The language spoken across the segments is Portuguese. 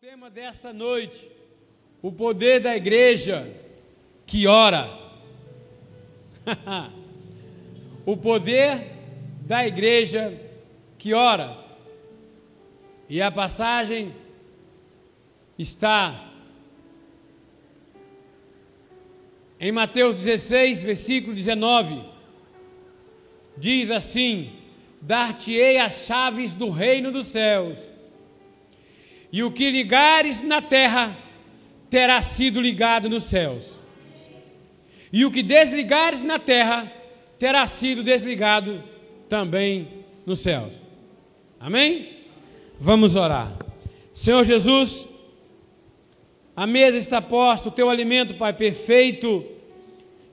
Tema desta noite: o poder da igreja que ora. o poder da igreja que ora. E a passagem está em Mateus 16, versículo 19. Diz assim: Dar-te-ei as chaves do reino dos céus e o que ligares na terra terá sido ligado nos céus. E o que desligares na terra terá sido desligado também nos céus. Amém? Vamos orar. Senhor Jesus, a mesa está posta, o teu alimento, Pai, perfeito,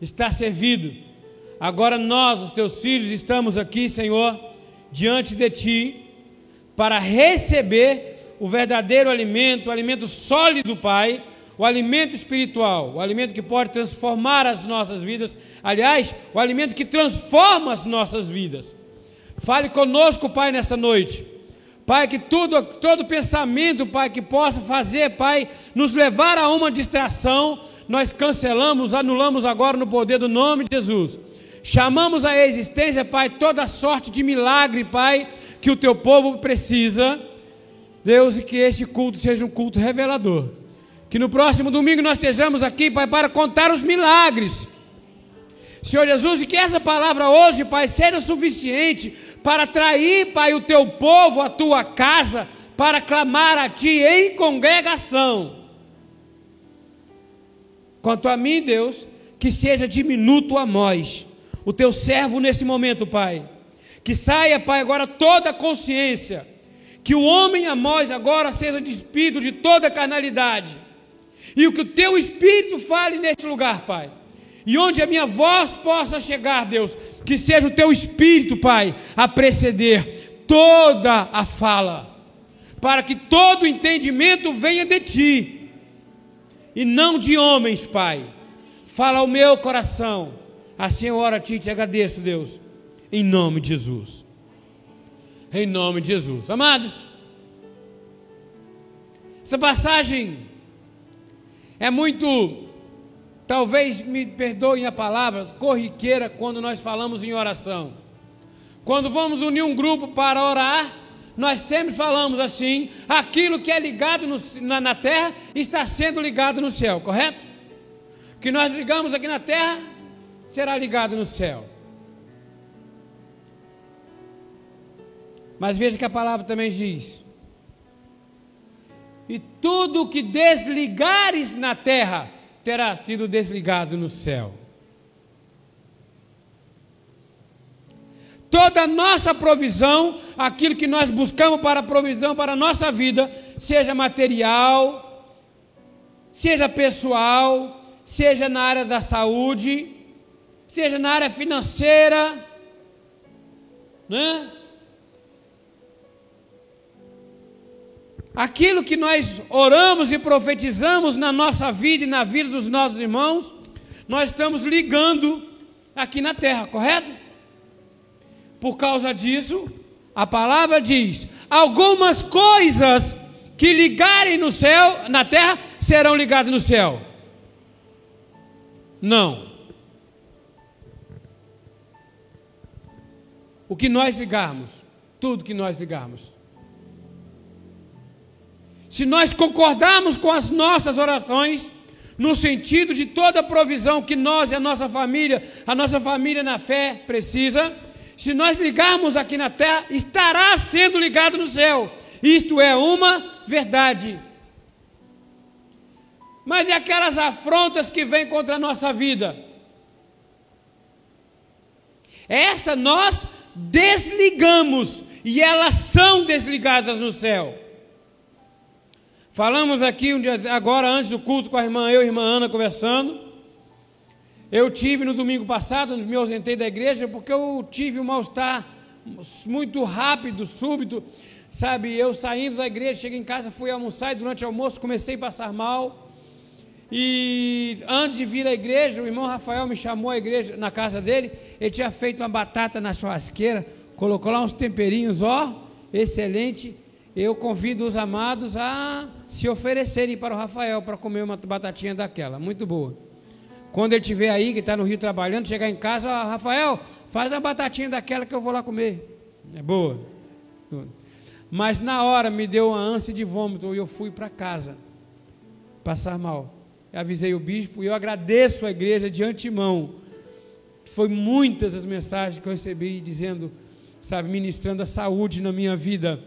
está servido. Agora nós, os teus filhos, estamos aqui, Senhor, diante de ti, para receber o verdadeiro alimento, o alimento sólido, Pai, o alimento espiritual, o alimento que pode transformar as nossas vidas, aliás, o alimento que transforma as nossas vidas. Fale conosco, Pai, nesta noite. Pai, que tudo, todo pensamento, Pai, que possa fazer, Pai, nos levar a uma distração, nós cancelamos, anulamos agora no poder do nome de Jesus. Chamamos a existência, Pai, toda sorte de milagre, Pai, que o teu povo precisa Deus, e que este culto seja um culto revelador. Que no próximo domingo nós estejamos aqui, Pai, para contar os milagres. Senhor Jesus, e que essa palavra hoje, Pai, seja suficiente para atrair, Pai, o teu povo à tua casa, para clamar a Ti em congregação. Quanto a mim, Deus, que seja diminuto a nós, o teu servo nesse momento, Pai. Que saia, Pai, agora toda a consciência que o homem Amós agora seja despido de toda carnalidade. E o que o teu espírito fale nesse lugar, Pai. E onde a minha voz possa chegar, Deus, que seja o teu espírito, Pai, a preceder toda a fala, para que todo entendimento venha de ti e não de homens, Pai. Fala ao meu coração. Assim eu oro a ti e te agradeço, Deus, em nome de Jesus em nome de Jesus. Amados, essa passagem é muito, talvez me perdoem a palavra, corriqueira quando nós falamos em oração. Quando vamos unir um grupo para orar, nós sempre falamos assim: aquilo que é ligado no, na, na terra está sendo ligado no céu, correto? O que nós ligamos aqui na terra será ligado no céu. Mas veja que a palavra também diz: E tudo o que desligares na terra terá sido desligado no céu. Toda nossa provisão, aquilo que nós buscamos para a provisão para a nossa vida, seja material, seja pessoal, seja na área da saúde, seja na área financeira, né? Aquilo que nós oramos e profetizamos na nossa vida e na vida dos nossos irmãos, nós estamos ligando aqui na terra, correto? Por causa disso, a palavra diz: algumas coisas que ligarem no céu, na terra, serão ligadas no céu. Não. O que nós ligarmos, tudo que nós ligarmos, se nós concordarmos com as nossas orações, no sentido de toda a provisão que nós e a nossa família, a nossa família na fé precisa, se nós ligarmos aqui na terra, estará sendo ligado no céu. Isto é uma verdade. Mas e aquelas afrontas que vêm contra a nossa vida? Essa nós desligamos e elas são desligadas no céu. Falamos aqui um dia, agora antes do culto com a irmã, eu e a irmã Ana conversando. Eu tive no domingo passado, me ausentei da igreja porque eu tive um mal-estar muito rápido, súbito, sabe? Eu saindo da igreja, cheguei em casa, fui almoçar e durante o almoço comecei a passar mal. E antes de vir à igreja, o irmão Rafael me chamou à igreja, na casa dele. Ele tinha feito uma batata na churrasqueira, colocou lá uns temperinhos, ó, excelente. Eu convido os amados a se oferecerem para o Rafael para comer uma batatinha daquela, muito boa. Quando ele estiver aí, que está no Rio trabalhando, chegar em casa, Rafael, faz a batatinha daquela que eu vou lá comer. É boa. Mas na hora me deu uma ânsia de vômito e eu fui para casa passar mal. Eu avisei o bispo e eu agradeço a igreja de antemão. Foi muitas as mensagens que eu recebi dizendo, sabe, ministrando a saúde na minha vida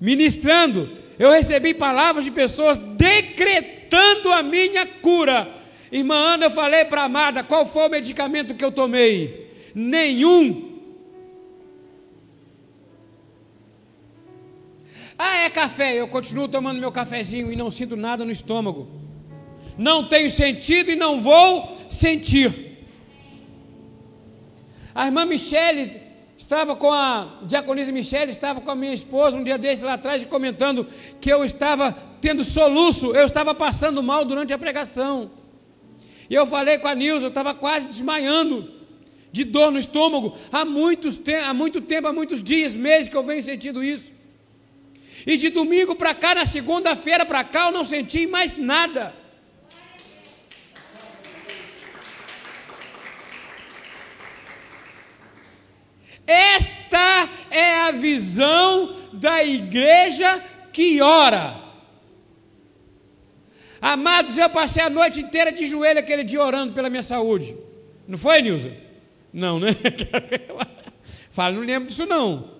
ministrando, eu recebi palavras de pessoas decretando a minha cura. Irmã Ana, eu falei para a amada, qual foi o medicamento que eu tomei? Nenhum. Ah, é café. Eu continuo tomando meu cafezinho e não sinto nada no estômago. Não tenho sentido e não vou sentir. A irmã Michele Estava com a diaconisa Michele, estava com a minha esposa um dia desse lá atrás, comentando que eu estava tendo soluço, eu estava passando mal durante a pregação. E eu falei com a Nilza, eu estava quase desmaiando de dor no estômago. Há, muitos há muito tempo, há muitos dias, meses que eu venho sentindo isso. E de domingo para cá, na segunda-feira para cá, eu não senti mais nada. Esta é a visão da igreja que ora. Amados, eu passei a noite inteira de joelho aquele dia orando pela minha saúde. Não foi, Nilza? Não, né? Fala, não lembro disso não.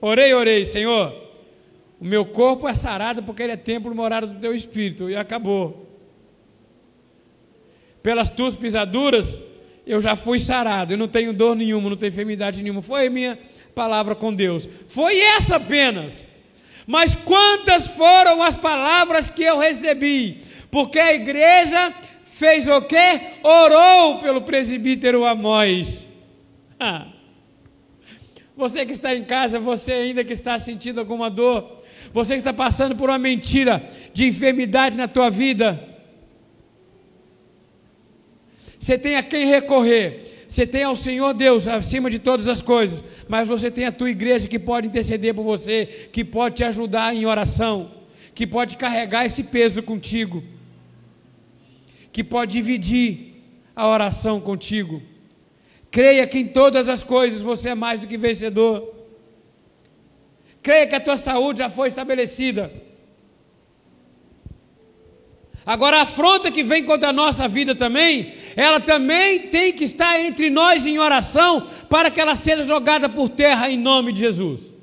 Orei, orei, Senhor. O meu corpo é sarado porque ele é templo morado do teu espírito. E acabou. Pelas tuas pisaduras, eu já fui sarado, eu não tenho dor nenhuma, não tenho enfermidade nenhuma. Foi minha palavra com Deus. Foi essa apenas. Mas quantas foram as palavras que eu recebi? Porque a igreja fez o quê? Orou pelo presbítero Amós. Você que está em casa, você ainda que está sentindo alguma dor, você que está passando por uma mentira de enfermidade na tua vida, você tem a quem recorrer. Você tem ao Senhor Deus acima de todas as coisas, mas você tem a tua igreja que pode interceder por você, que pode te ajudar em oração, que pode carregar esse peso contigo, que pode dividir a oração contigo. Creia que em todas as coisas você é mais do que vencedor. Creia que a tua saúde já foi estabelecida. Agora, a afronta que vem contra a nossa vida também, ela também tem que estar entre nós em oração para que ela seja jogada por terra em nome de Jesus.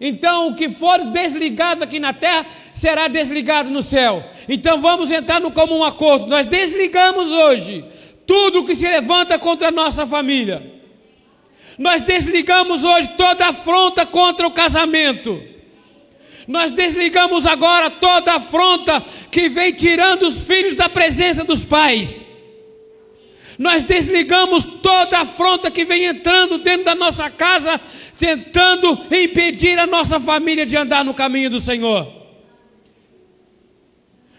Então, o que for desligado aqui na terra será desligado no céu. Então, vamos entrar no comum acordo. Nós desligamos hoje tudo que se levanta contra a nossa família. Nós desligamos hoje toda afronta contra o casamento. Nós desligamos agora toda afronta que vem tirando os filhos da presença dos pais. Nós desligamos toda afronta que vem entrando dentro da nossa casa, tentando impedir a nossa família de andar no caminho do Senhor.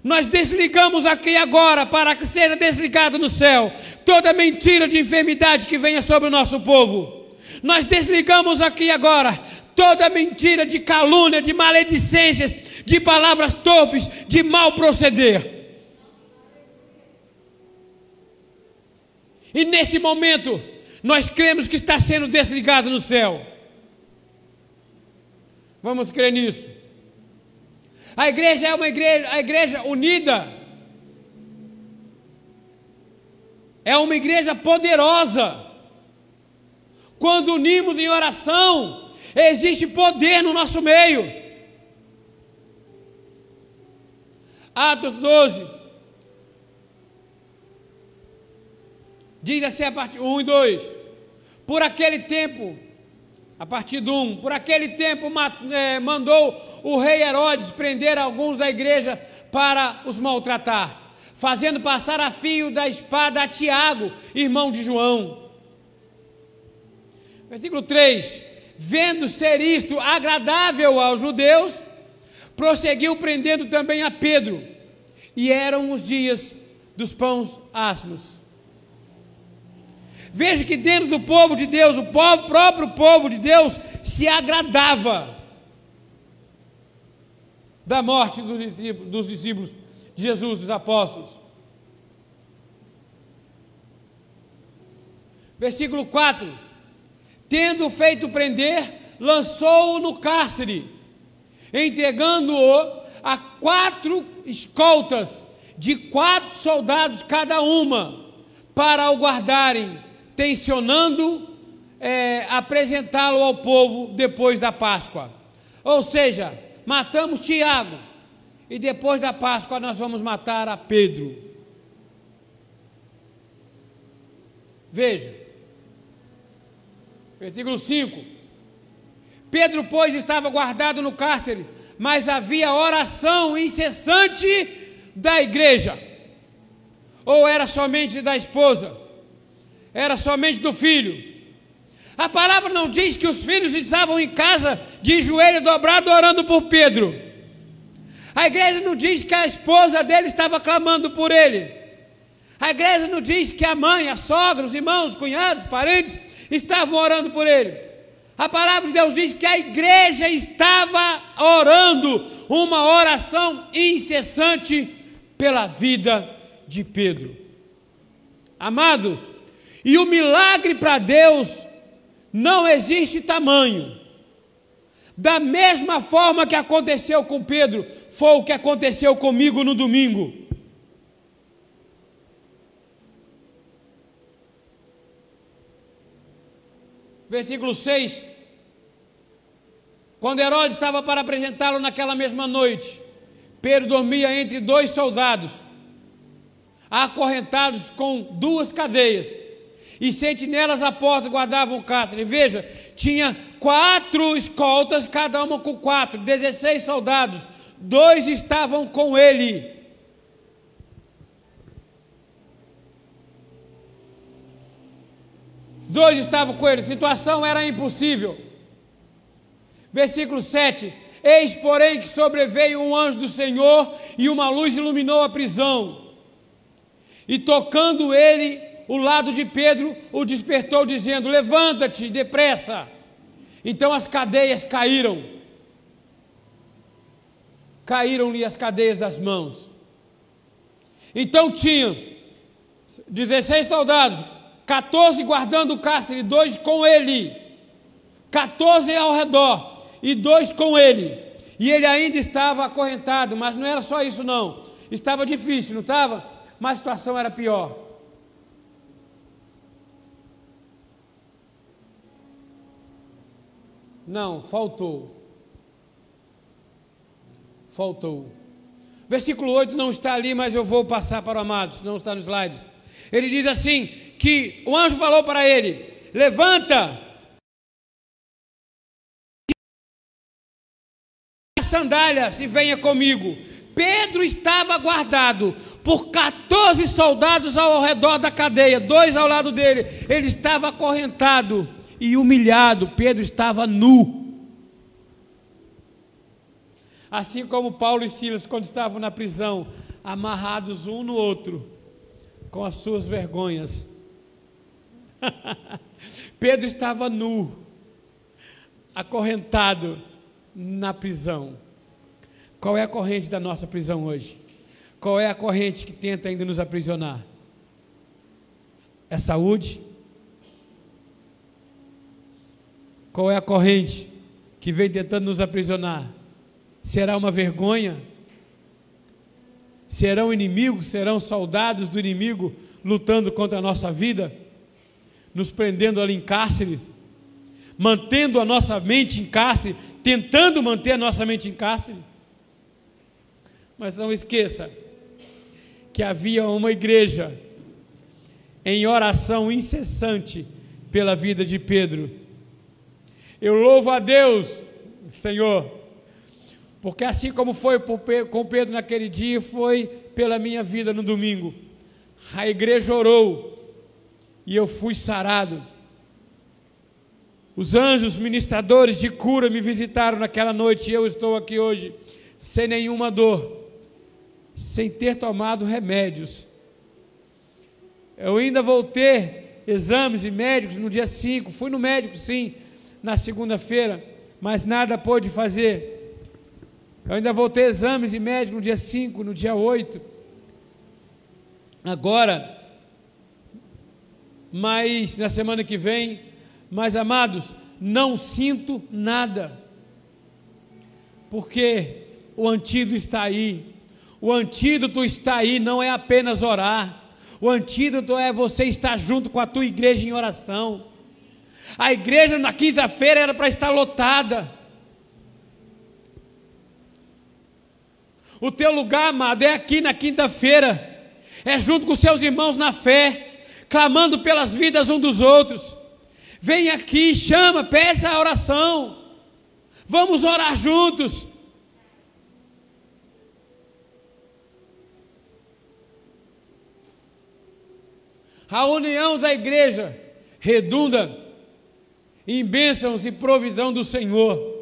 Nós desligamos aqui agora para que seja desligado no céu toda mentira de enfermidade que venha sobre o nosso povo. Nós desligamos aqui agora toda mentira de calúnia, de maledicências, de palavras torpes, de mal proceder. E nesse momento, nós cremos que está sendo desligado no céu. Vamos crer nisso. A igreja é uma igreja, a igreja unida. É uma igreja poderosa. Quando unimos em oração, Existe poder no nosso meio. Atos 12. Diz assim a partir 1 e 2. Por aquele tempo, a partir do 1, por aquele tempo é, mandou o rei Herodes prender alguns da igreja para os maltratar, fazendo passar a fio da espada a Tiago, irmão de João. Versículo 3: vendo ser isto agradável aos judeus, prosseguiu prendendo também a Pedro. E eram os dias dos pães asmos. Veja que dentro do povo de Deus, o povo, próprio povo de Deus se agradava da morte dos discípulos, dos discípulos de Jesus, dos apóstolos. Versículo 4: Tendo feito prender, lançou-o no cárcere, entregando-o a quatro escoltas, de quatro soldados cada uma, para o guardarem, tensionando é, apresentá-lo ao povo depois da Páscoa. Ou seja, matamos Tiago, e depois da Páscoa nós vamos matar a Pedro. Veja, versículo 5: Pedro, pois, estava guardado no cárcere, mas havia oração incessante da igreja. Ou era somente da esposa? Era somente do filho? A palavra não diz que os filhos estavam em casa de joelho dobrado orando por Pedro. A igreja não diz que a esposa dele estava clamando por ele. A igreja não diz que a mãe, a sogra, os irmãos, os cunhados, os parentes estavam orando por ele. A palavra de Deus diz que a igreja estava orando uma oração incessante pela vida de Pedro. Amados, e o milagre para Deus não existe tamanho. Da mesma forma que aconteceu com Pedro, foi o que aconteceu comigo no domingo. Versículo 6. Quando Herodes estava para apresentá-lo naquela mesma noite, Pedro dormia entre dois soldados, acorrentados com duas cadeias e sentinelas à porta guardavam o cárcere. Veja, tinha quatro escoltas, cada uma com quatro, 16 soldados, dois estavam com ele. Dois estavam com ele, a situação era impossível. Versículo 7: Eis, porém, que sobreveio um anjo do Senhor e uma luz iluminou a prisão. E tocando ele o lado de Pedro o despertou, dizendo: Levanta-te depressa. Então as cadeias caíram. Caíram-lhe as cadeias das mãos. Então tinham 16 soldados, 14 guardando o cárcere, dois com ele, 14 ao redor e dois com ele. E ele ainda estava acorrentado, mas não era só isso, não. Estava difícil, não estava? Mas a situação era pior. Não, faltou. Faltou. Versículo 8 não está ali, mas eu vou passar para o amado, não está nos slides. Ele diz assim: que o anjo falou para ele: levanta, sandálias e venha comigo. Pedro estava guardado por 14 soldados ao redor da cadeia, dois ao lado dele. Ele estava acorrentado e humilhado, Pedro estava nu. Assim como Paulo e Silas, quando estavam na prisão, amarrados um no outro, com as suas vergonhas. Pedro estava nu, acorrentado na prisão. Qual é a corrente da nossa prisão hoje? Qual é a corrente que tenta ainda nos aprisionar? É saúde? Qual é a corrente que vem tentando nos aprisionar? Será uma vergonha? Serão inimigos, serão soldados do inimigo lutando contra a nossa vida, nos prendendo ali em cárcere, mantendo a nossa mente em cárcere, tentando manter a nossa mente em cárcere? Mas não esqueça que havia uma igreja em oração incessante pela vida de Pedro eu louvo a Deus, Senhor, porque assim como foi com Pedro naquele dia, foi pela minha vida no domingo. A igreja orou e eu fui sarado. Os anjos ministradores de cura me visitaram naquela noite e eu estou aqui hoje sem nenhuma dor, sem ter tomado remédios. Eu ainda vou ter exames e médicos no dia 5. Fui no médico, sim, na segunda-feira, mas nada pôde fazer. Eu ainda vou ter exames e médicos no dia 5, no dia 8. Agora, mas na semana que vem, mas amados, não sinto nada, porque o antídoto está aí. O antídoto está aí, não é apenas orar. O antídoto é você estar junto com a tua igreja em oração. A igreja na quinta-feira era para estar lotada. O teu lugar, amado, é aqui na quinta-feira. É junto com seus irmãos na fé, clamando pelas vidas um dos outros. Vem aqui, chama, peça a oração. Vamos orar juntos. A união da igreja redunda em bênçãos e provisão do Senhor.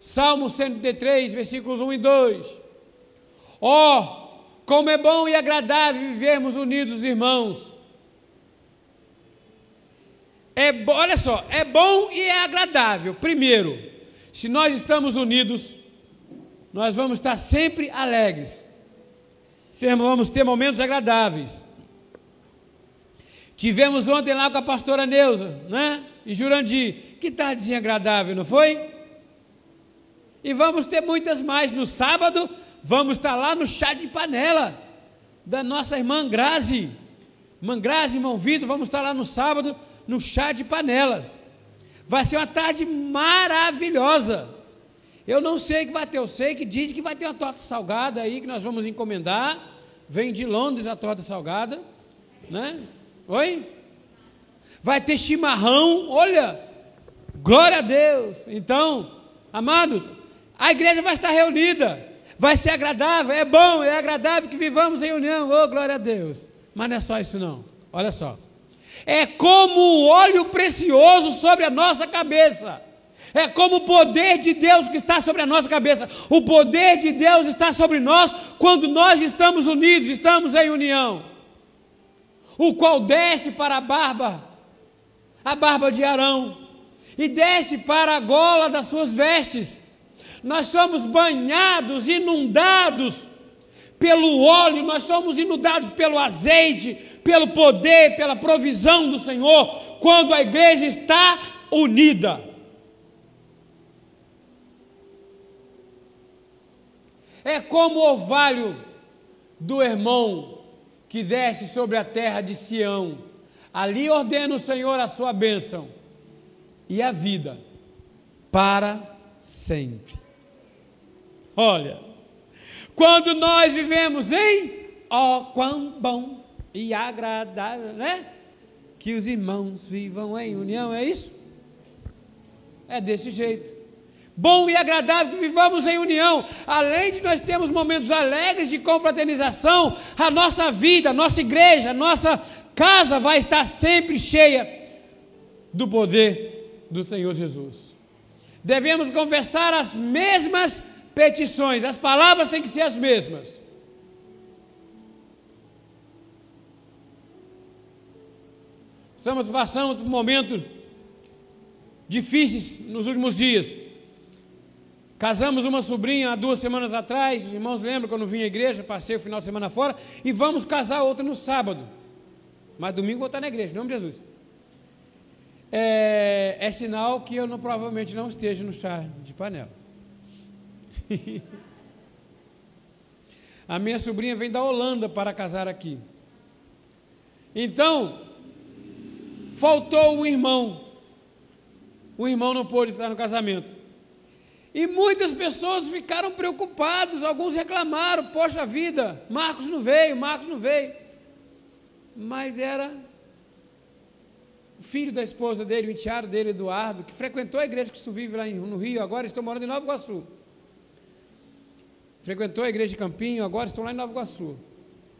Salmo 103, versículos 1 e 2. Ó, oh, como é bom e agradável vivermos unidos, irmãos. É, olha só, é bom e é agradável. Primeiro, se nós estamos unidos, nós vamos estar sempre alegres. Vamos ter momentos agradáveis. Tivemos ontem lá com a pastora Neuza, né? E Jurandir. Que tardezinha agradável, não foi? E vamos ter muitas mais. No sábado, vamos estar lá no chá de panela da nossa irmã Grazi. Irmã Grazi, irmão Vitor, vamos estar lá no sábado no chá de panela. Vai ser uma tarde maravilhosa. Eu não sei o que vai ter, eu sei que diz que vai ter uma torta salgada aí que nós vamos encomendar. Vem de Londres a torta salgada, né? Oi? Vai ter chimarrão, olha, glória a Deus. Então, amados, a igreja vai estar reunida, vai ser agradável, é bom, é agradável que vivamos em união, oh, glória a Deus. Mas não é só isso, não, olha só. É como o óleo precioso sobre a nossa cabeça. É como o poder de Deus que está sobre a nossa cabeça. O poder de Deus está sobre nós quando nós estamos unidos, estamos em união o qual desce para a barba, a barba de Arão, e desce para a gola das suas vestes. Nós somos banhados, inundados pelo óleo, nós somos inundados pelo azeite, pelo poder, pela provisão do Senhor, quando a igreja está unida. É como o orvalho do irmão que desce sobre a terra de Sião. Ali ordena o Senhor a sua bênção e a vida para sempre. Olha, quando nós vivemos em ó oh, quão bom e agradável, né? Que os irmãos vivam em união, é isso? É desse jeito bom e agradável que vivamos em união. Além de nós termos momentos alegres de confraternização, a nossa vida, a nossa igreja, a nossa casa vai estar sempre cheia do poder do Senhor Jesus. Devemos confessar as mesmas petições, as palavras têm que ser as mesmas. Estamos passando por momentos difíceis nos últimos dias. Casamos uma sobrinha há duas semanas atrás, os irmãos lembram quando vim à igreja, passei o final de semana fora, e vamos casar outra no sábado. Mas domingo vou estar na igreja, em nome de Jesus. É, é sinal que eu não, provavelmente não esteja no chá de panela. A minha sobrinha vem da Holanda para casar aqui. Então, faltou um irmão. O irmão não pôde estar no casamento. E muitas pessoas ficaram preocupados, alguns reclamaram: poxa vida, Marcos não veio, Marcos não veio. Mas era o filho da esposa dele, o enteado dele, Eduardo, que frequentou a igreja que tu vive lá no Rio, agora estou morando em Nova Iguaçu. Frequentou a igreja de Campinho, agora estou lá em Nova Iguaçu.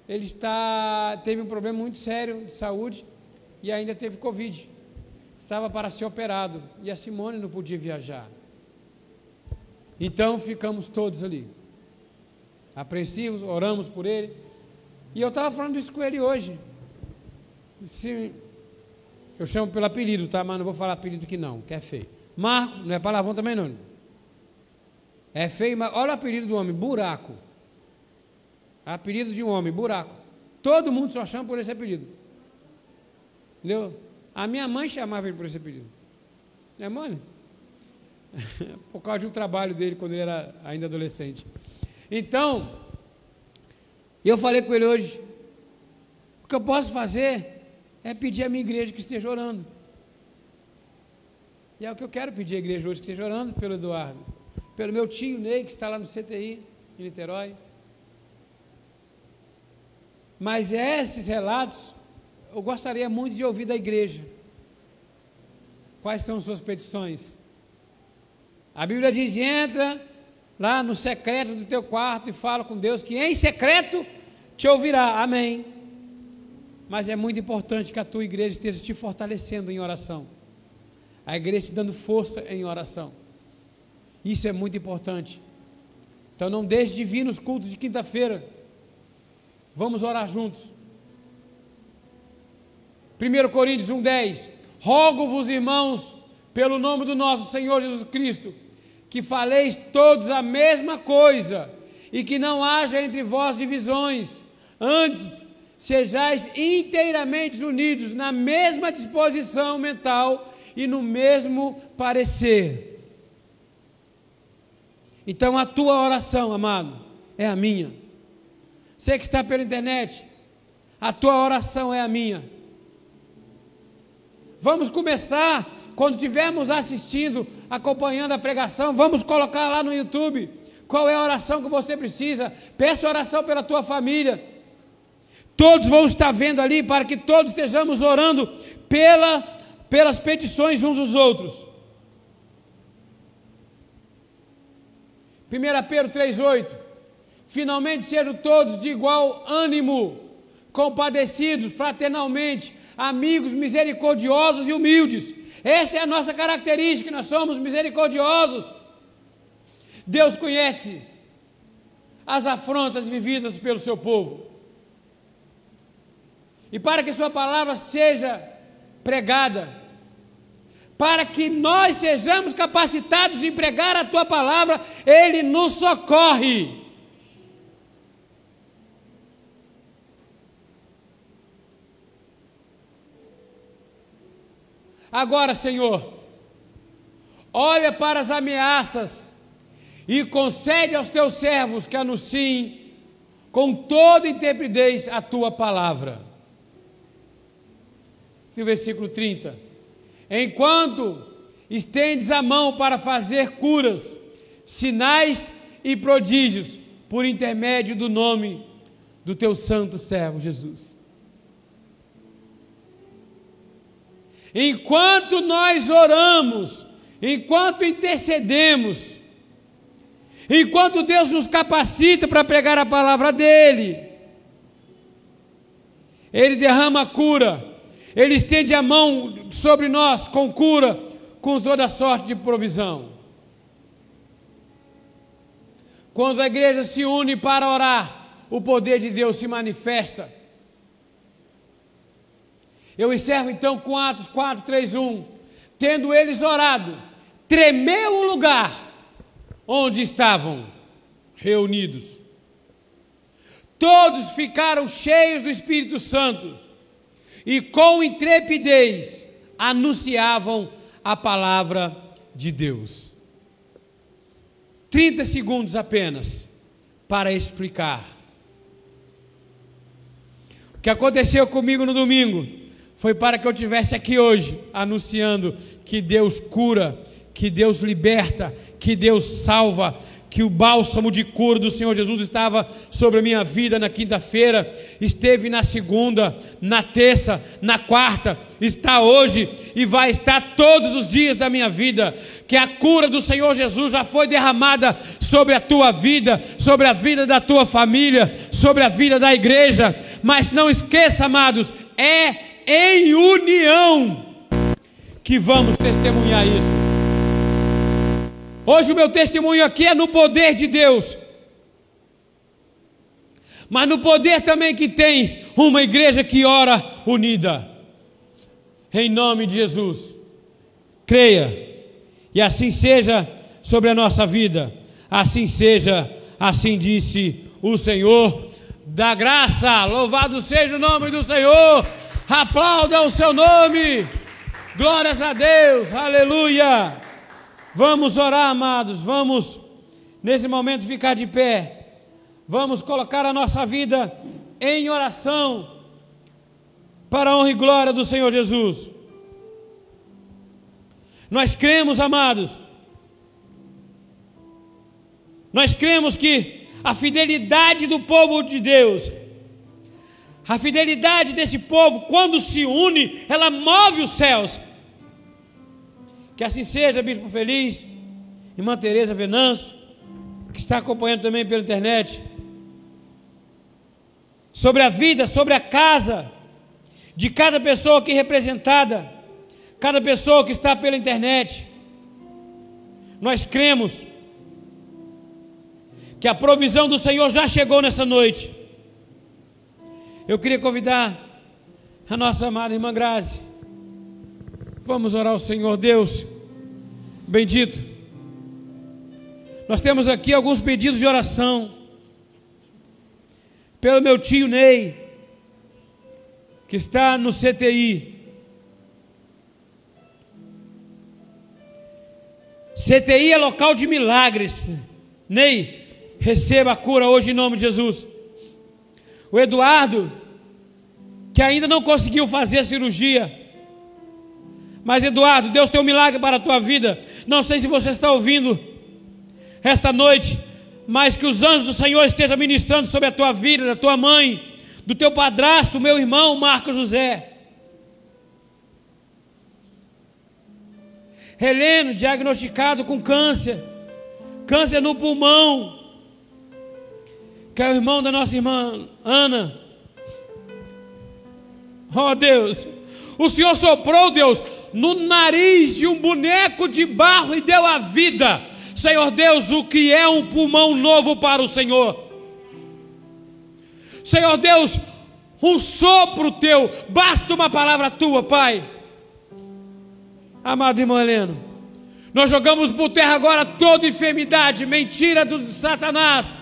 Ele está, teve um problema muito sério de saúde e ainda teve Covid. Estava para ser operado e a Simone não podia viajar. Então ficamos todos ali, apreensivos, oramos por ele. E eu estava falando isso com ele hoje. Se, eu chamo pelo apelido, tá? Mas não vou falar apelido que não, que é feio. Marcos, não é palavrão também não. É feio, mas olha o apelido do homem, buraco. Apelido de um homem, buraco. Todo mundo só chama por esse apelido. Entendeu? A minha mãe chamava ele por esse apelido. Não é mole? por causa de um trabalho dele quando ele era ainda adolescente. Então, eu falei com ele hoje, o que eu posso fazer é pedir à minha igreja que esteja orando. E é o que eu quero pedir à igreja hoje, que esteja orando pelo Eduardo, pelo meu tio Ney, que está lá no CTI, em Niterói. Mas esses relatos, eu gostaria muito de ouvir da igreja. Quais são suas petições? A Bíblia diz: entra lá no secreto do teu quarto e fala com Deus, que em secreto te ouvirá. Amém. Mas é muito importante que a tua igreja esteja te fortalecendo em oração. A igreja te dando força em oração. Isso é muito importante. Então não deixe de vir nos cultos de quinta-feira. Vamos orar juntos. 1 Coríntios 1,10 Rogo-vos, irmãos, pelo nome do nosso Senhor Jesus Cristo, que faleis todos a mesma coisa, e que não haja entre vós divisões, antes sejais inteiramente unidos na mesma disposição mental e no mesmo parecer. Então a tua oração, amado, é a minha. Você que está pela internet, a tua oração é a minha. Vamos começar, quando estivermos assistindo, acompanhando a pregação, vamos colocar lá no YouTube qual é a oração que você precisa. Peça oração pela tua família. Todos vão estar vendo ali para que todos estejamos orando pela, pelas petições uns dos outros. 1 Pedro 3,8 Finalmente sejam todos de igual ânimo, compadecidos fraternalmente, amigos misericordiosos e humildes. Essa é a nossa característica, nós somos misericordiosos. Deus conhece as afrontas vividas pelo seu povo. E para que Sua palavra seja pregada, para que nós sejamos capacitados em pregar a Tua palavra, Ele nos socorre. Agora, Senhor, olha para as ameaças e concede aos teus servos que anunciem com toda intrepidez a tua palavra no versículo 30. Enquanto estendes a mão para fazer curas, sinais e prodígios por intermédio do nome do teu santo servo Jesus. Enquanto nós oramos, enquanto intercedemos, enquanto Deus nos capacita para pregar a palavra dEle, Ele derrama a cura, ele estende a mão sobre nós com cura, com toda sorte de provisão. Quando a igreja se une para orar, o poder de Deus se manifesta. Eu encerro então com Atos 4, 3, 1. Tendo eles orado, tremeu o lugar onde estavam reunidos. Todos ficaram cheios do Espírito Santo e com intrepidez anunciavam a palavra de Deus. 30 segundos apenas para explicar. O que aconteceu comigo no domingo foi para que eu tivesse aqui hoje anunciando que Deus cura, que Deus liberta, que Deus salva, que o bálsamo de cura do Senhor Jesus estava sobre a minha vida na quinta-feira, esteve na segunda, na terça, na quarta, está hoje e vai estar todos os dias da minha vida. Que a cura do Senhor Jesus já foi derramada sobre a tua vida, sobre a vida da tua família, sobre a vida da igreja. Mas não esqueça, amados, é em união que vamos testemunhar isso. Hoje o meu testemunho aqui é no poder de Deus, mas no poder também que tem uma igreja que ora unida. Em nome de Jesus. Creia. E assim seja sobre a nossa vida. Assim seja, assim disse o Senhor da graça. Louvado seja o nome do Senhor. Aplauda o seu nome. Glórias a Deus. Aleluia. Vamos orar, amados. Vamos nesse momento ficar de pé. Vamos colocar a nossa vida em oração para a honra e glória do Senhor Jesus. Nós cremos, amados, nós cremos que a fidelidade do povo de Deus, a fidelidade desse povo, quando se une, ela move os céus. Que assim seja, Bispo Feliz, irmã Tereza Venâncio, que está acompanhando também pela internet, sobre a vida, sobre a casa de cada pessoa aqui representada, cada pessoa que está pela internet. Nós cremos que a provisão do Senhor já chegou nessa noite. Eu queria convidar a nossa amada irmã Grazi. Vamos orar ao Senhor Deus. Bendito. Nós temos aqui alguns pedidos de oração. Pelo meu tio Ney, que está no CTI. CTI é local de milagres. Ney, receba a cura hoje em nome de Jesus. O Eduardo, que ainda não conseguiu fazer a cirurgia, mas Eduardo, Deus tem um milagre para a tua vida. Não sei se você está ouvindo esta noite, mas que os anjos do Senhor estejam ministrando sobre a tua vida, da tua mãe, do teu padrasto, meu irmão Marcos José. Heleno, diagnosticado com câncer, câncer no pulmão que é o irmão da nossa irmã Ana. Oh Deus, o Senhor soprou, Deus, no nariz de um boneco de barro e deu a vida. Senhor Deus, o que é um pulmão novo para o Senhor? Senhor Deus, um sopro teu, basta uma palavra tua, Pai. Amado irmão Heleno, nós jogamos por terra agora toda enfermidade, mentira do Satanás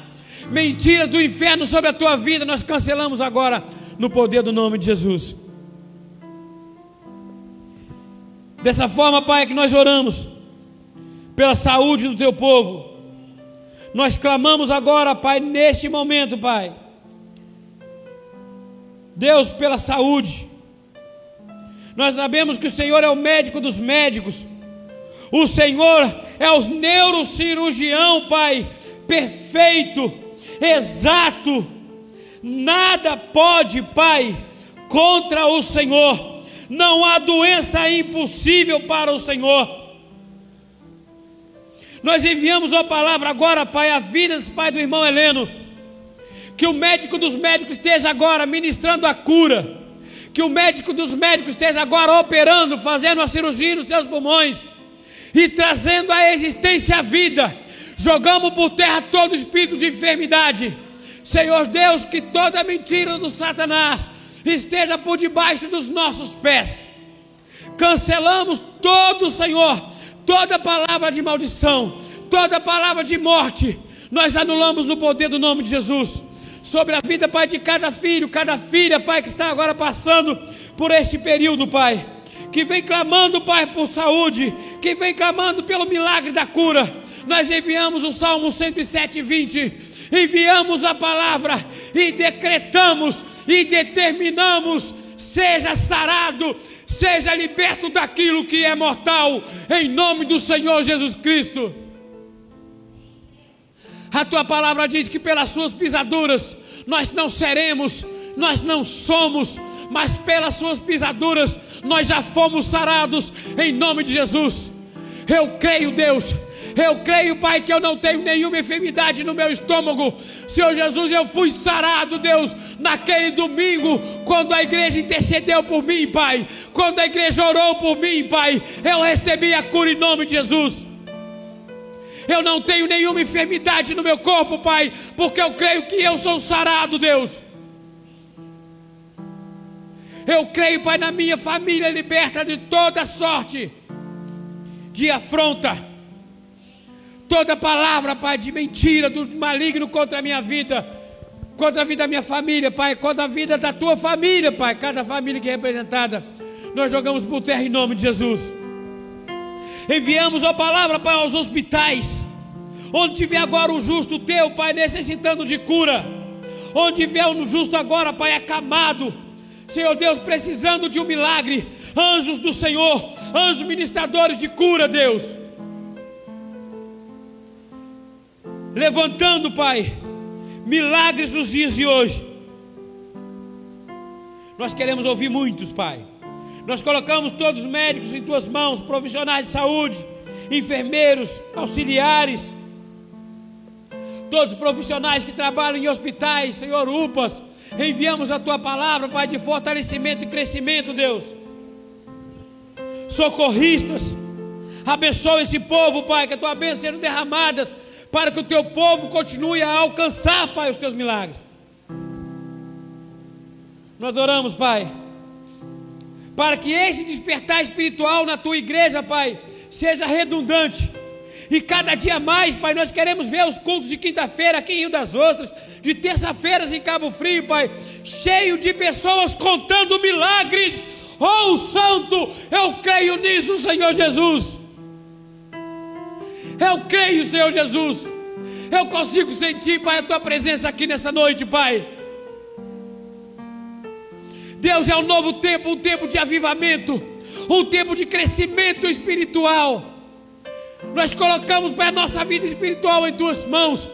mentira do inferno sobre a tua vida, nós cancelamos agora no poder do nome de Jesus. Dessa forma, Pai, é que nós oramos pela saúde do teu povo. Nós clamamos agora, Pai, neste momento, Pai. Deus, pela saúde. Nós sabemos que o Senhor é o médico dos médicos. O Senhor é o neurocirurgião, Pai, perfeito exato. Nada pode, Pai, contra o Senhor. Não há doença impossível para o Senhor. Nós enviamos uma palavra agora, Pai, a vida, Pai, do irmão Heleno. Que o médico dos médicos esteja agora ministrando a cura. Que o médico dos médicos esteja agora operando, fazendo a cirurgia nos seus pulmões e trazendo à existência a vida jogamos por terra todo espírito de enfermidade. Senhor Deus, que toda mentira do Satanás esteja por debaixo dos nossos pés. Cancelamos todo, Senhor, toda palavra de maldição, toda palavra de morte, nós anulamos no poder do nome de Jesus. Sobre a vida, Pai, de cada filho, cada filha, Pai, que está agora passando por este período, Pai. Que vem clamando, Pai, por saúde, que vem clamando pelo milagre da cura nós enviamos o Salmo 107, 20, enviamos a palavra e decretamos e determinamos: seja sarado, seja liberto daquilo que é mortal, em nome do Senhor Jesus Cristo. A tua palavra diz que pelas suas pisaduras nós não seremos, nós não somos, mas pelas suas pisaduras nós já fomos sarados, em nome de Jesus. Eu creio, Deus, eu creio, Pai, que eu não tenho nenhuma enfermidade no meu estômago. Senhor Jesus, eu fui sarado, Deus, naquele domingo, quando a igreja intercedeu por mim, Pai. Quando a igreja orou por mim, Pai. Eu recebi a cura em nome de Jesus. Eu não tenho nenhuma enfermidade no meu corpo, Pai, porque eu creio que eu sou sarado, Deus. Eu creio, Pai, na minha família, liberta de toda sorte de afronta. Toda palavra, Pai, de mentira, do maligno contra a minha vida, contra a vida da minha família, Pai, contra a vida da tua família, Pai, cada família que é representada, nós jogamos por terra em nome de Jesus. Enviamos a palavra, Pai, aos hospitais, onde tiver agora o justo teu, Pai, necessitando de cura, onde tiver o justo agora, Pai, acamado, Senhor Deus, precisando de um milagre, anjos do Senhor, anjos ministradores de cura, Deus. Levantando, Pai, milagres nos dias de hoje. Nós queremos ouvir muitos, Pai. Nós colocamos todos os médicos em tuas mãos, profissionais de saúde, enfermeiros, auxiliares, todos os profissionais que trabalham em hospitais, Senhor, UPAs, Enviamos a tua palavra, Pai, de fortalecimento e crescimento, Deus. Socorristas, abençoa esse povo, Pai, que a tua bênção seja derramada, para que o teu povo continue a alcançar, Pai, os teus milagres. Nós oramos, Pai, para que esse despertar espiritual na tua igreja, Pai, seja redundante e cada dia mais, Pai, nós queremos ver os cultos de quinta-feira aqui em Rio das Ostras, de terça-feiras em Cabo Frio, Pai, cheio de pessoas contando milagres. Oh, Santo, eu creio nisso, Senhor Jesus. Eu creio, Senhor Jesus. Eu consigo sentir, Pai, a tua presença aqui nessa noite, Pai. Deus é um novo tempo, um tempo de avivamento, um tempo de crescimento espiritual. Nós colocamos para a nossa vida espiritual em tuas mãos.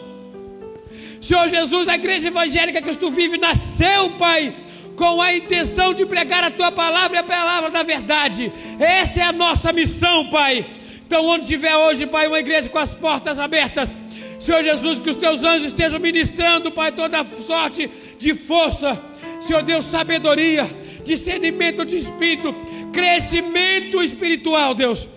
Senhor Jesus, a igreja evangélica que tu vive nasceu, Pai, com a intenção de pregar a tua palavra e a palavra da verdade. Essa é a nossa missão, Pai. Então, onde tiver hoje, Pai, uma igreja com as portas abertas, Senhor Jesus, que os teus anjos estejam ministrando, Pai, toda sorte de força, Senhor Deus, sabedoria, discernimento de espírito, crescimento espiritual, Deus.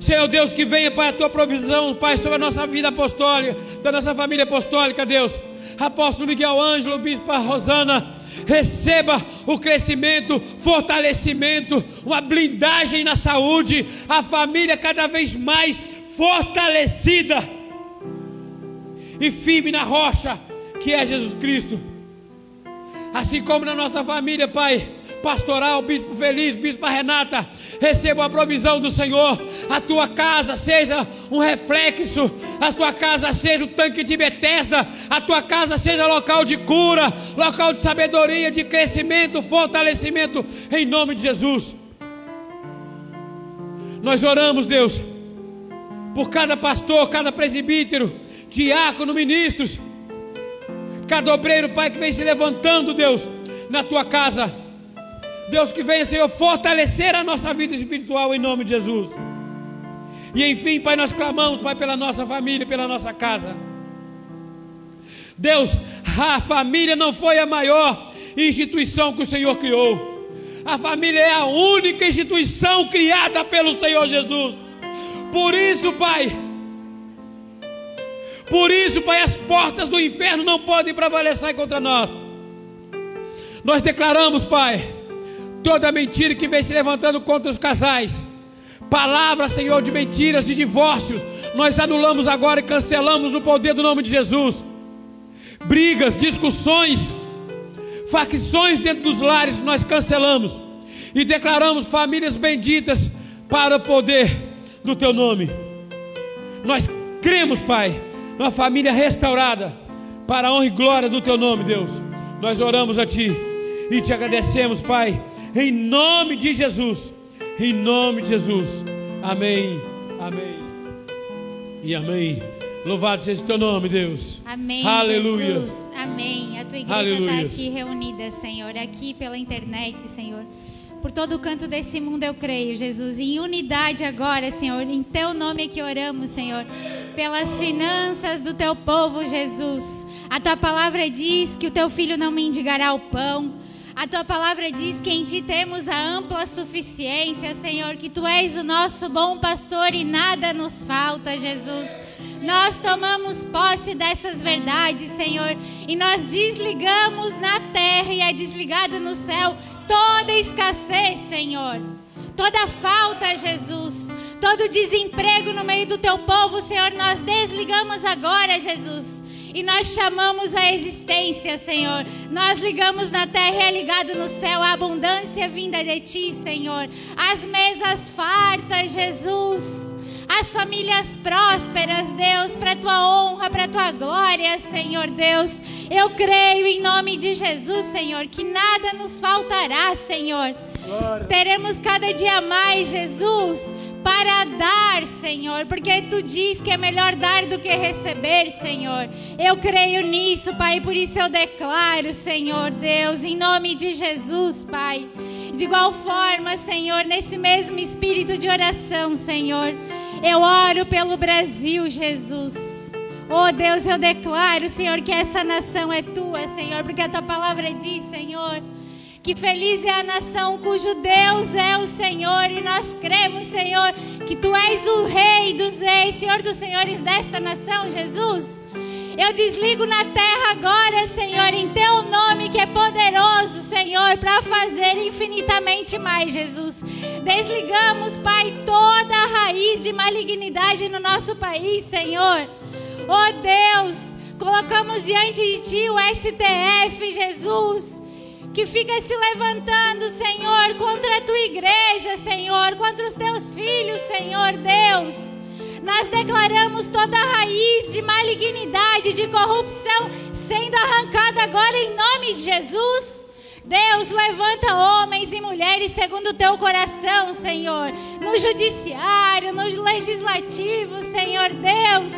Senhor Deus, que venha, Pai, a tua provisão, Pai, sobre a nossa vida apostólica, da nossa família apostólica, Deus. Apóstolo Miguel Ângelo, Bispo Rosana, receba o crescimento, fortalecimento, uma blindagem na saúde, a família cada vez mais fortalecida e firme na rocha, que é Jesus Cristo. Assim como na nossa família, Pai, pastoral, bispo feliz, bispo Renata, receba a provisão do Senhor. A tua casa seja um reflexo, a tua casa seja o tanque de Betesda, a tua casa seja local de cura, local de sabedoria, de crescimento, fortalecimento, em nome de Jesus. Nós oramos, Deus, por cada pastor, cada presbítero, diácono, ministros, cada obreiro, Pai, que vem se levantando, Deus, na tua casa Deus que venha, Senhor, fortalecer a nossa vida espiritual em nome de Jesus. E enfim, Pai, nós clamamos, Pai, pela nossa família, pela nossa casa. Deus, a família não foi a maior instituição que o Senhor criou. A família é a única instituição criada pelo Senhor Jesus. Por isso, Pai, por isso, Pai, as portas do inferno não podem prevalecer contra nós. Nós declaramos, Pai, toda mentira que vem se levantando contra os casais, palavras, Senhor, de mentiras, de divórcios, nós anulamos agora e cancelamos no poder do nome de Jesus. Brigas, discussões, facções dentro dos lares, nós cancelamos e declaramos famílias benditas para o poder do Teu nome. Nós cremos, Pai, numa família restaurada para a honra e glória do Teu nome, Deus. Nós oramos a Ti e te agradecemos, Pai em nome de Jesus. Em nome de Jesus. Amém. Amém. E amém. Louvado seja o teu nome, Deus. Amém. Aleluia. Jesus. Amém. A tua igreja está aqui reunida, Senhor, aqui pela internet, Senhor. Por todo o canto desse mundo eu creio, Jesus, em unidade agora, Senhor. Em teu nome é que oramos, Senhor. Pelas finanças do teu povo, Jesus. A tua palavra diz que o teu filho não mendigará o pão A tua palavra diz que em ti temos a ampla suficiência, Senhor, que tu és o nosso bom pastor e nada nos falta, Jesus. Nós tomamos posse dessas verdades, Senhor, e nós desligamos na terra e é desligado no céu toda escassez, Senhor. Toda falta, Jesus. Todo desemprego no meio do teu povo, Senhor, nós desligamos agora, Jesus e nós chamamos a existência, Senhor. Nós ligamos na terra e é ligado no céu a abundância vinda de Ti, Senhor. As mesas fartas, Jesus. As famílias prósperas, Deus, para tua honra, para tua glória, Senhor Deus. Eu creio em nome de Jesus, Senhor, que nada nos faltará, Senhor. Glória. Teremos cada dia mais, Jesus para dar, Senhor, porque tu diz que é melhor dar do que receber, Senhor. Eu creio nisso, Pai, por isso eu declaro, Senhor Deus, em nome de Jesus, Pai. De igual forma, Senhor, nesse mesmo espírito de oração, Senhor, eu oro pelo Brasil, Jesus. Oh Deus, eu declaro, Senhor, que essa nação é tua, Senhor, porque a tua palavra diz, Senhor que feliz é a nação cujo Deus é o Senhor, e nós cremos, Senhor, que tu és o Rei dos Reis, Senhor dos Senhores desta nação, Jesus. Eu desligo na terra agora, Senhor, em teu nome que é poderoso, Senhor, para fazer infinitamente mais, Jesus. Desligamos, Pai, toda a raiz de malignidade no nosso país, Senhor. Oh Deus, colocamos diante de ti o STF, Jesus que fica se levantando, Senhor, contra a tua igreja, Senhor, contra os teus filhos, Senhor Deus. Nós declaramos toda raiz de malignidade, de corrupção sendo arrancada agora em nome de Jesus. Deus, levanta homens e mulheres segundo o teu coração, Senhor, no judiciário, no legislativo, Senhor Deus.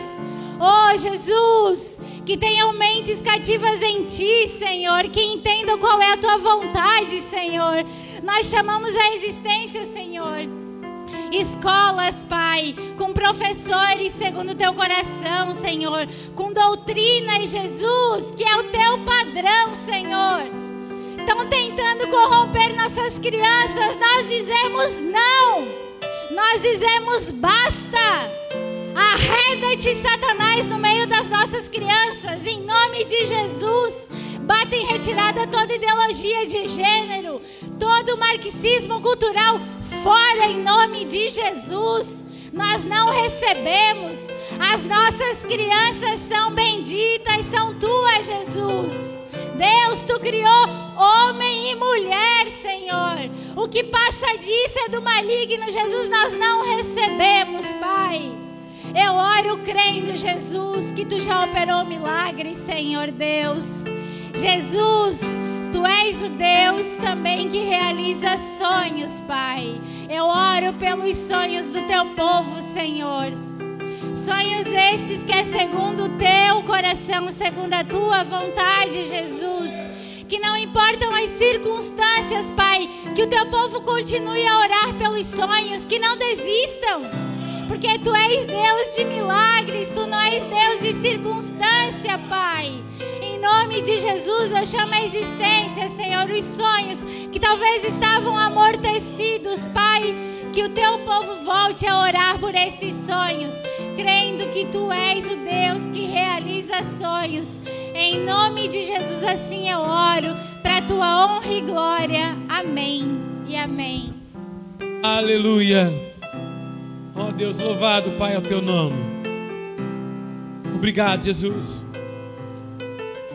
Oh, Jesus, que tenham mentes cativas em Ti, Senhor, que entendam qual é a Tua vontade, Senhor. Nós chamamos a existência, Senhor. Escolas, Pai, com professores segundo o Teu coração, Senhor, com doutrina, Jesus, que é o Teu padrão, Senhor. Estão tentando corromper nossas crianças, nós dizemos não, nós dizemos basta. Arreda-te, Satanás, no meio das nossas crianças, em nome de Jesus. Bata em retirada toda ideologia de gênero, todo marxismo cultural, fora em nome de Jesus. Nós não recebemos, as nossas crianças são benditas, são tuas, Jesus. Deus, tu criou homem e mulher, Senhor. O que passa disso é do maligno, Jesus, nós não recebemos, Pai. Eu oro crendo, Jesus, que tu já operou milagres, Senhor Deus. Jesus, tu és o Deus também que realiza sonhos, Pai. Eu oro pelos sonhos do teu povo, Senhor. Sonhos esses que é segundo o teu coração, segundo a tua vontade, Jesus. Que não importam as circunstâncias, Pai, que o teu povo continue a orar pelos sonhos, que não desistam porque tu és Deus de milagres, tu não és Deus de circunstância, Pai. Em nome de Jesus, eu chamo a existência, Senhor, os sonhos que talvez estavam amortecidos, Pai. Que o teu povo volte a orar por esses sonhos, crendo que tu és o Deus que realiza sonhos. Em nome de Jesus, assim eu oro, para tua honra e glória. Amém e amém. Aleluia. Oh Deus, louvado, Pai, é o teu nome. Obrigado, Jesus.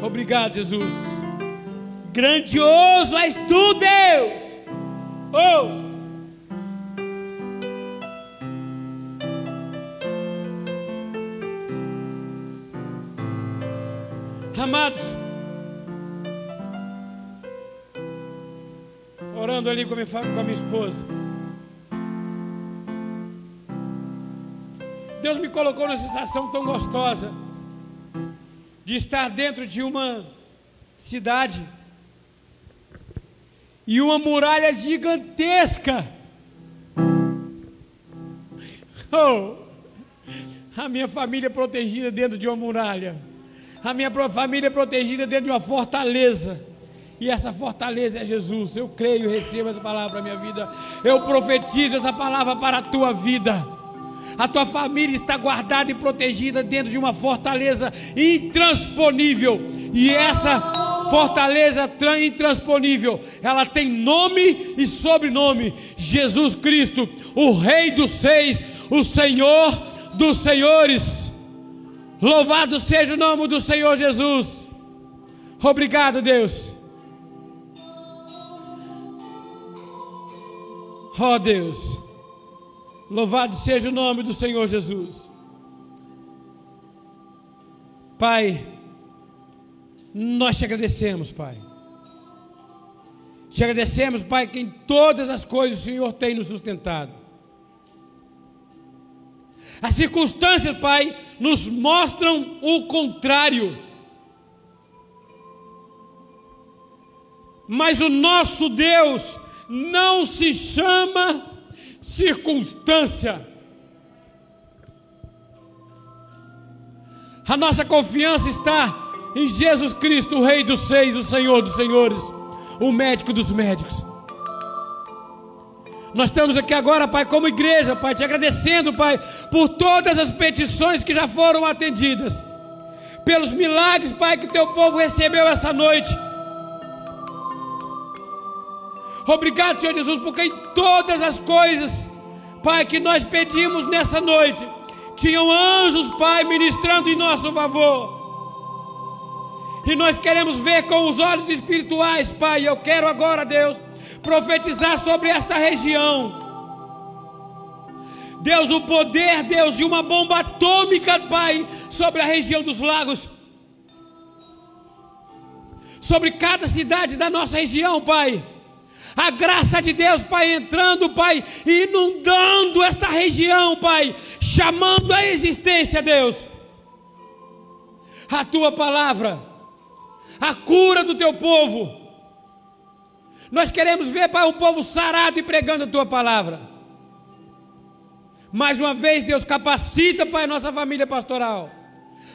Obrigado, Jesus. Grandioso és tu, Deus. Oh! Amados, orando ali com a minha, com a minha esposa. Deus me colocou numa sensação tão gostosa de estar dentro de uma cidade e uma muralha gigantesca. Oh, a minha família protegida dentro de uma muralha, a minha família protegida dentro de uma fortaleza. E essa fortaleza é Jesus. Eu creio recebo essa palavra para a minha vida. Eu profetizo essa palavra para a tua vida. A tua família está guardada e protegida dentro de uma fortaleza intransponível. E essa fortaleza intransponível, ela tem nome e sobrenome: Jesus Cristo, o Rei dos Seis, o Senhor dos Senhores. Louvado seja o nome do Senhor Jesus. Obrigado, Deus. Oh, Deus, louvado seja o nome do Senhor Jesus. Pai, nós te agradecemos, Pai. Te agradecemos, Pai, que em todas as coisas o Senhor tem nos sustentado. As circunstâncias, Pai, nos mostram o contrário. Mas o nosso Deus não se chama circunstância. A nossa confiança está em Jesus Cristo, o Rei dos Seis, o Senhor dos Senhores, o médico dos médicos. Nós estamos aqui agora, Pai, como igreja, Pai, te agradecendo, Pai, por todas as petições que já foram atendidas, pelos milagres, Pai, que o teu povo recebeu essa noite Obrigado, Senhor Jesus, porque em todas as coisas, Pai, que nós pedimos nessa noite, tinham anjos, Pai, ministrando em nosso favor. E nós queremos ver com os olhos espirituais, Pai. Eu quero agora, Deus, profetizar sobre esta região. Deus, o poder, Deus, de uma bomba atômica, Pai, sobre a região dos lagos. Sobre cada cidade da nossa região, Pai a graça de Deus, Pai, entrando, Pai, inundando esta região, Pai, chamando a existência, Deus, a tua palavra, a cura do teu povo. Nós queremos ver, Pai, o povo sarado e pregando a tua palavra. Mais uma vez, Deus, capacita, Pai, nossa família pastoral,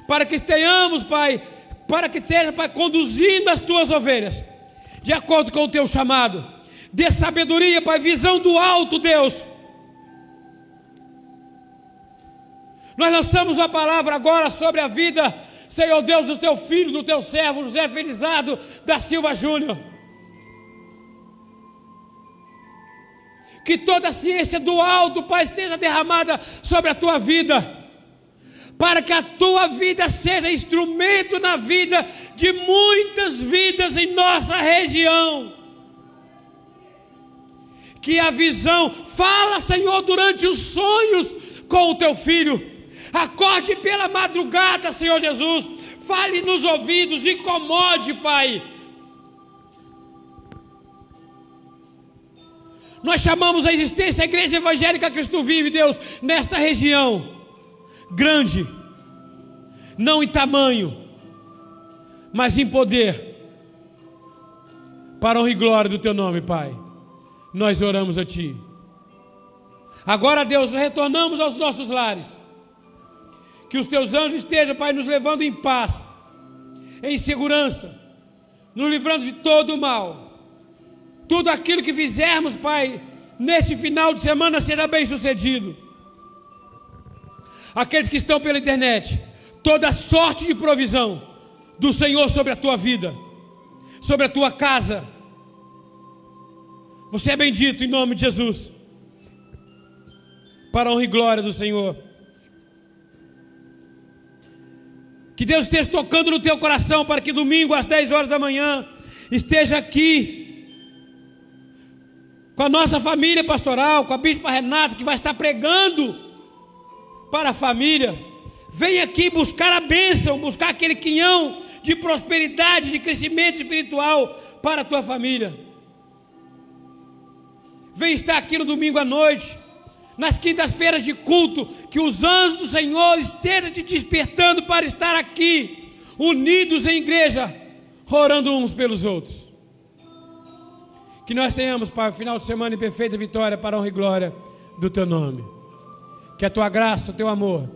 para que estejamos, Pai, para que esteja, Pai, conduzindo as tuas ovelhas, de acordo com o teu chamado Dê sabedoria, Pai, visão do alto, Deus. Nós lançamos a palavra agora sobre a vida, Senhor Deus, do teu filho, do teu servo, José Felizado da Silva Júnior. Que toda a ciência do alto, Pai, esteja derramada sobre a tua vida para que a tua vida seja instrumento na vida de muitas vidas em nossa região que a visão, fala, Senhor, durante os sonhos com o teu filho. Acorde pela madrugada, Senhor Jesus. Fale nos ouvidos, incomode, Pai. Nós chamamos a existência a igreja evangélica Cristo vive, Deus, nesta região grande, não em tamanho, mas em poder, para honra e glória do teu nome, Pai nós oramos a Ti. Agora, Deus, retornamos aos nossos lares. Que os Teus anjos estejam, Pai, nos levando em paz, em segurança, nos livrando de todo o mal. Tudo aquilo que fizermos, Pai, neste final de semana será bem sucedido. Aqueles que estão pela internet, toda sorte de provisão do Senhor sobre a tua vida, sobre a tua casa, você é bendito em nome de Jesus. Para a honra e glória do Senhor. Que Deus esteja tocando no teu coração para que domingo às 10 horas da manhã esteja aqui com a nossa família pastoral, com a bispa Renata que vai estar pregando para a família. Vem aqui buscar a bênção, buscar aquele quinhão de prosperidade, de crescimento espiritual para a tua família. Vem estar aqui no domingo à noite, nas quintas-feiras de culto, que os anjos do Senhor estejam te despertando para estar aqui, unidos em igreja, orando uns pelos outros. Que nós tenhamos, Pai, final de semana em perfeita vitória para a honra e glória do Teu nome. Que a Tua graça, o Teu amor,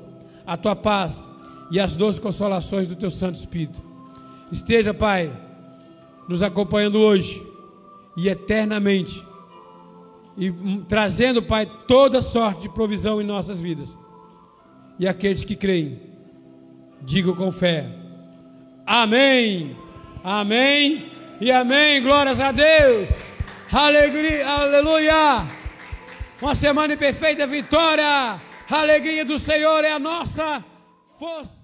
a Tua paz e as doces consolações do Teu Santo Espírito esteja, Pai, nos acompanhando hoje e eternamente. E trazendo, Pai, toda sorte de provisão em nossas vidas. E aqueles que creem, digam com fé: Amém, Amém e Amém. Glórias a Deus, alegria, aleluia. Uma semana de perfeita vitória. A alegria do Senhor é a nossa força.